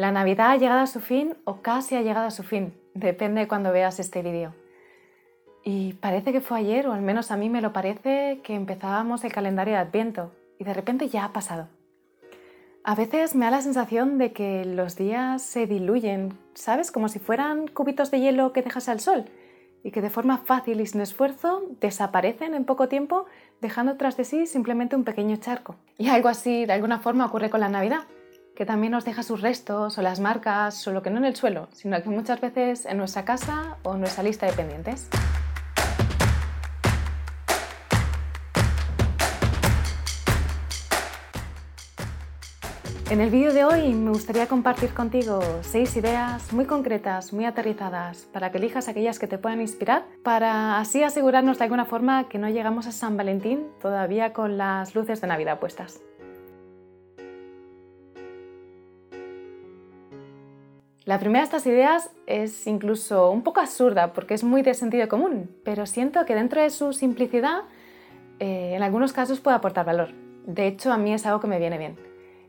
La Navidad ha llegado a su fin o casi ha llegado a su fin, depende de cuando veas este vídeo. Y parece que fue ayer, o al menos a mí me lo parece, que empezábamos el calendario de Adviento y de repente ya ha pasado. A veces me da la sensación de que los días se diluyen, ¿sabes? Como si fueran cubitos de hielo que dejas al sol y que de forma fácil y sin esfuerzo desaparecen en poco tiempo, dejando tras de sí simplemente un pequeño charco. Y algo así de alguna forma ocurre con la Navidad que también nos deja sus restos o las marcas, o lo que no en el suelo, sino que muchas veces en nuestra casa o en nuestra lista de pendientes. En el vídeo de hoy me gustaría compartir contigo seis ideas muy concretas, muy aterrizadas, para que elijas aquellas que te puedan inspirar, para así asegurarnos de alguna forma que no llegamos a San Valentín todavía con las luces de Navidad puestas. La primera de estas ideas es incluso un poco absurda porque es muy de sentido común, pero siento que dentro de su simplicidad eh, en algunos casos puede aportar valor. De hecho, a mí es algo que me viene bien.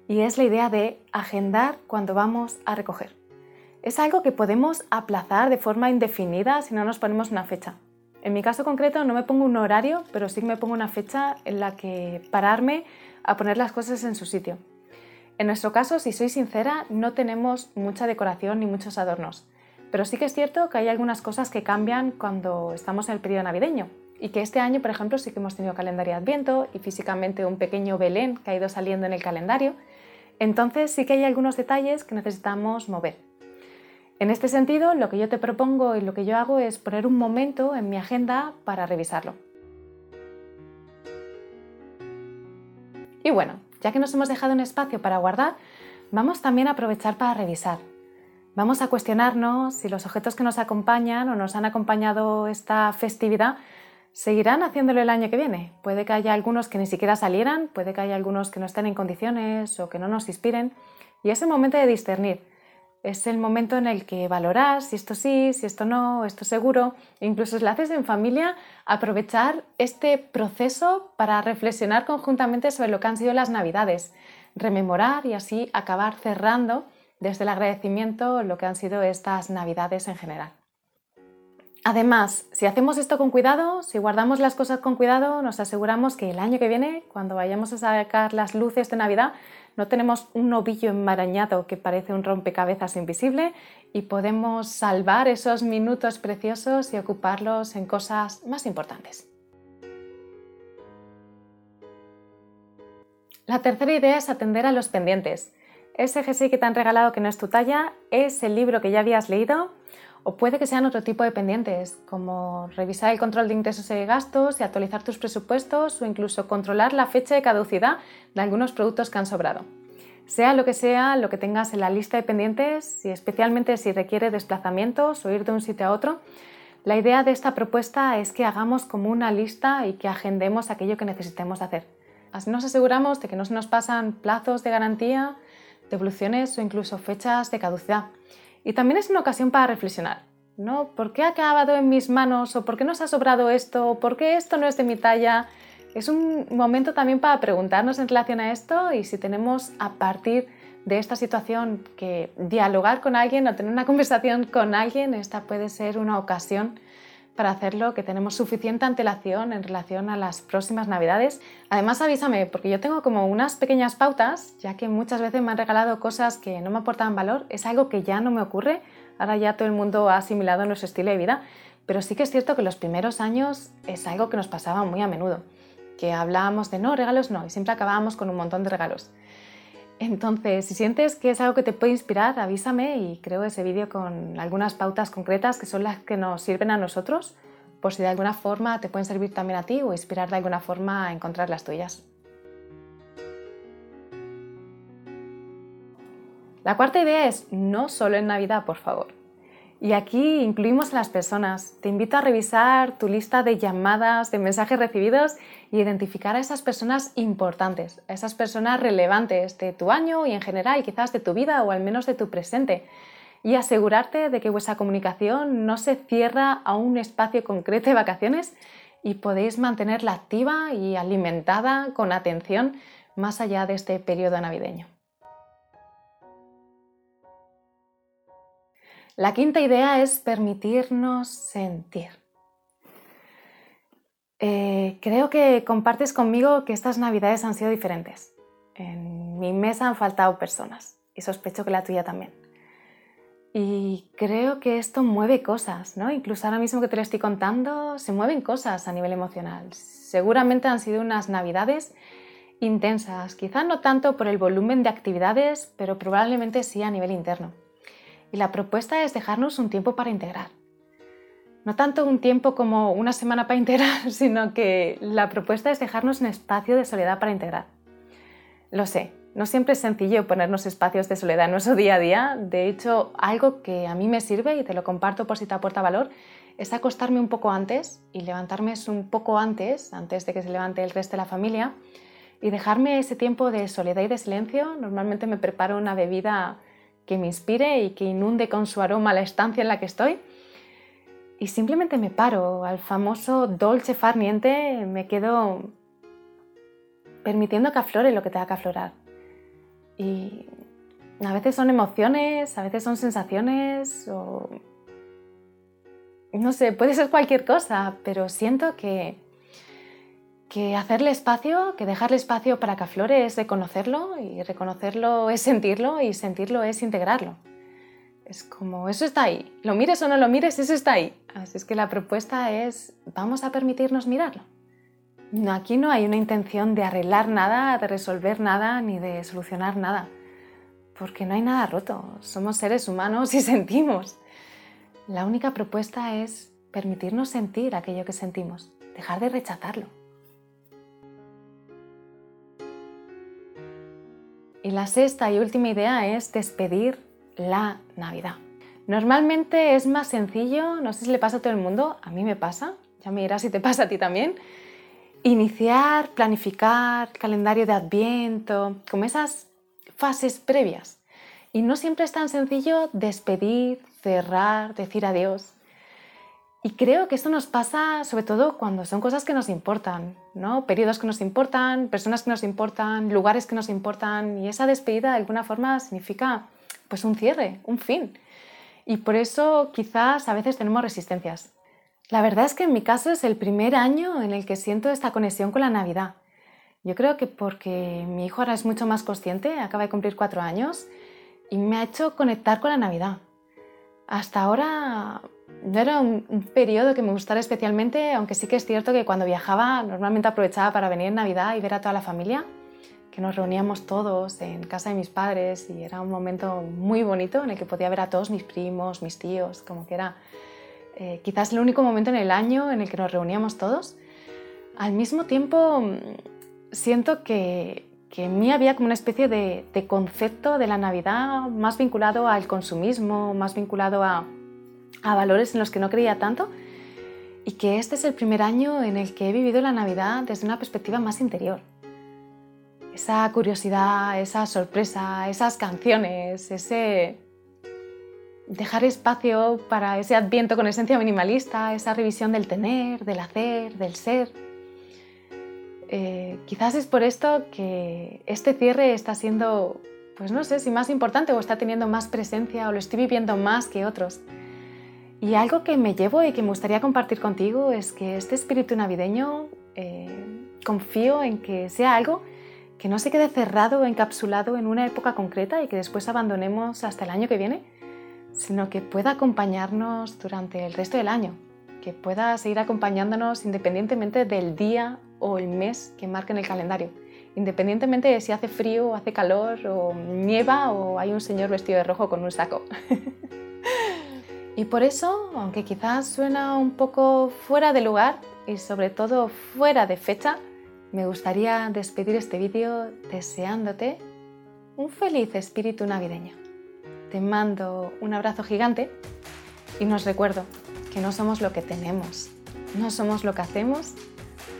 Y es la idea de agendar cuando vamos a recoger. Es algo que podemos aplazar de forma indefinida si no nos ponemos una fecha. En mi caso concreto no me pongo un horario, pero sí me pongo una fecha en la que pararme a poner las cosas en su sitio. En nuestro caso, si soy sincera, no tenemos mucha decoración ni muchos adornos, pero sí que es cierto que hay algunas cosas que cambian cuando estamos en el periodo navideño y que este año, por ejemplo, sí que hemos tenido calendario de Adviento y físicamente un pequeño Belén que ha ido saliendo en el calendario, entonces sí que hay algunos detalles que necesitamos mover. En este sentido, lo que yo te propongo y lo que yo hago es poner un momento en mi agenda para revisarlo. Y bueno, ya que nos hemos dejado un espacio para guardar, vamos también a aprovechar para revisar. Vamos a cuestionarnos si los objetos que nos acompañan o nos han acompañado esta festividad seguirán haciéndolo el año que viene. Puede que haya algunos que ni siquiera salieran, puede que haya algunos que no estén en condiciones o que no nos inspiren. Y es el momento de discernir es el momento en el que valoras si esto sí, si esto no, esto seguro. E incluso si lo haces en familia, aprovechar este proceso para reflexionar conjuntamente sobre lo que han sido las navidades, rememorar y así acabar cerrando desde el agradecimiento lo que han sido estas navidades en general. Además, si hacemos esto con cuidado, si guardamos las cosas con cuidado, nos aseguramos que el año que viene, cuando vayamos a sacar las luces de Navidad, no tenemos un novillo enmarañado que parece un rompecabezas invisible y podemos salvar esos minutos preciosos y ocuparlos en cosas más importantes. La tercera idea es atender a los pendientes. Ese jersey que te han regalado que no es tu talla, es el libro que ya habías leído o puede que sean otro tipo de pendientes, como revisar el control de ingresos y gastos y actualizar tus presupuestos o incluso controlar la fecha de caducidad de algunos productos que han sobrado. Sea lo que sea lo que tengas en la lista de pendientes y especialmente si requiere desplazamientos o ir de un sitio a otro, la idea de esta propuesta es que hagamos como una lista y que agendemos aquello que necesitemos hacer. Así nos aseguramos de que no se nos pasan plazos de garantía, devoluciones o incluso fechas de caducidad. Y también es una ocasión para reflexionar. ¿no? ¿Por qué ha acabado en mis manos? ¿O por qué nos ha sobrado esto? ¿Por qué esto no es de mi talla? Es un momento también para preguntarnos en relación a esto y si tenemos a partir de esta situación que dialogar con alguien o tener una conversación con alguien, esta puede ser una ocasión para hacerlo, que tenemos suficiente antelación en relación a las próximas navidades. Además, avísame, porque yo tengo como unas pequeñas pautas, ya que muchas veces me han regalado cosas que no me aportaban valor, es algo que ya no me ocurre, ahora ya todo el mundo ha asimilado nuestro estilo de vida, pero sí que es cierto que los primeros años es algo que nos pasaba muy a menudo, que hablábamos de no, regalos no, y siempre acabábamos con un montón de regalos. Entonces, si sientes que es algo que te puede inspirar, avísame y creo ese vídeo con algunas pautas concretas que son las que nos sirven a nosotros, por si de alguna forma te pueden servir también a ti o inspirar de alguna forma a encontrar las tuyas. La cuarta idea es no solo en Navidad, por favor. Y aquí incluimos a las personas. Te invito a revisar tu lista de llamadas, de mensajes recibidos y identificar a esas personas importantes, a esas personas relevantes de tu año y en general quizás de tu vida o al menos de tu presente. Y asegurarte de que vuestra comunicación no se cierra a un espacio concreto de vacaciones y podéis mantenerla activa y alimentada con atención más allá de este periodo navideño. La quinta idea es permitirnos sentir. Eh, creo que compartes conmigo que estas navidades han sido diferentes. En mi mesa han faltado personas y sospecho que la tuya también. Y creo que esto mueve cosas, ¿no? Incluso ahora mismo que te lo estoy contando, se mueven cosas a nivel emocional. Seguramente han sido unas navidades intensas, quizá no tanto por el volumen de actividades, pero probablemente sí a nivel interno. Y la propuesta es dejarnos un tiempo para integrar. No tanto un tiempo como una semana para integrar, sino que la propuesta es dejarnos un espacio de soledad para integrar. Lo sé, no siempre es sencillo ponernos espacios de soledad en nuestro día a día. De hecho, algo que a mí me sirve y te lo comparto por si te aporta valor es acostarme un poco antes y levantarme un poco antes, antes de que se levante el resto de la familia, y dejarme ese tiempo de soledad y de silencio. Normalmente me preparo una bebida que me inspire y que inunde con su aroma la estancia en la que estoy. Y simplemente me paro al famoso dolce far niente, me quedo permitiendo que aflore lo que tenga que aflorar. Y a veces son emociones, a veces son sensaciones o... No sé, puede ser cualquier cosa, pero siento que que hacerle espacio, que dejarle espacio para que aflore es reconocerlo y reconocerlo es sentirlo y sentirlo es integrarlo. Es como, eso está ahí. Lo mires o no lo mires, eso está ahí. Así es que la propuesta es, vamos a permitirnos mirarlo. Aquí no hay una intención de arreglar nada, de resolver nada, ni de solucionar nada. Porque no hay nada roto. Somos seres humanos y sentimos. La única propuesta es permitirnos sentir aquello que sentimos, dejar de rechazarlo. Y la sexta y última idea es despedir la Navidad. Normalmente es más sencillo, no sé si le pasa a todo el mundo, a mí me pasa, ya me dirás si te pasa a ti también, iniciar, planificar, calendario de adviento, como esas fases previas. Y no siempre es tan sencillo despedir, cerrar, decir adiós. Y creo que esto nos pasa sobre todo cuando son cosas que nos importan, ¿no? Periodos que nos importan, personas que nos importan, lugares que nos importan y esa despedida de alguna forma significa pues un cierre, un fin. Y por eso quizás a veces tenemos resistencias. La verdad es que en mi caso es el primer año en el que siento esta conexión con la Navidad. Yo creo que porque mi hijo ahora es mucho más consciente, acaba de cumplir cuatro años y me ha hecho conectar con la Navidad. Hasta ahora no era un, periodo que me gustara especialmente, aunque sí que es cierto que cuando viajaba normalmente aprovechaba para venir en Navidad y ver a toda la familia, que nos reuníamos todos en casa de mis padres y era un momento muy bonito en el que podía ver a todos mis primos, mis tíos, como que era eh, quizás el único momento en el año en el que nos reuníamos todos. Al mismo tiempo mm, siento que, que en mí había como una especie de concepto de la Navidad más vinculado al consumismo, más vinculado a a valores en los que no creía tanto y que este es el primer año en el que he vivido la Navidad desde una perspectiva más interior. Esa curiosidad, esa sorpresa, esas canciones, ese dejar espacio para ese adviento con esencia minimalista, esa revisión del tener, del hacer, del ser. Eh, quizás es por esto que este cierre está siendo, pues no sé si más importante o está teniendo más presencia o lo estoy viviendo más que otros. Y algo que me llevo y que me gustaría compartir contigo es que este espíritu navideño eh, confío en que sea algo que no se quede cerrado o encapsulado en una época concreta y que después abandonemos hasta el año que viene, sino que pueda acompañarnos durante el resto del año, que pueda seguir acompañándonos independientemente del día o el mes que marque en el calendario, independientemente de si hace frío o hace calor o nieva o hay un señor vestido de rojo con un saco. Y por eso, aunque quizás suena un poco fuera de lugar y sobre todo fuera de fecha, me gustaría despedir este vídeo deseándote un feliz espíritu navideño. Te mando un abrazo gigante y nos recuerdo que no somos lo que tenemos, no somos lo que hacemos,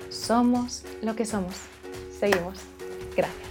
somos lo que somos. Seguimos. Gracias.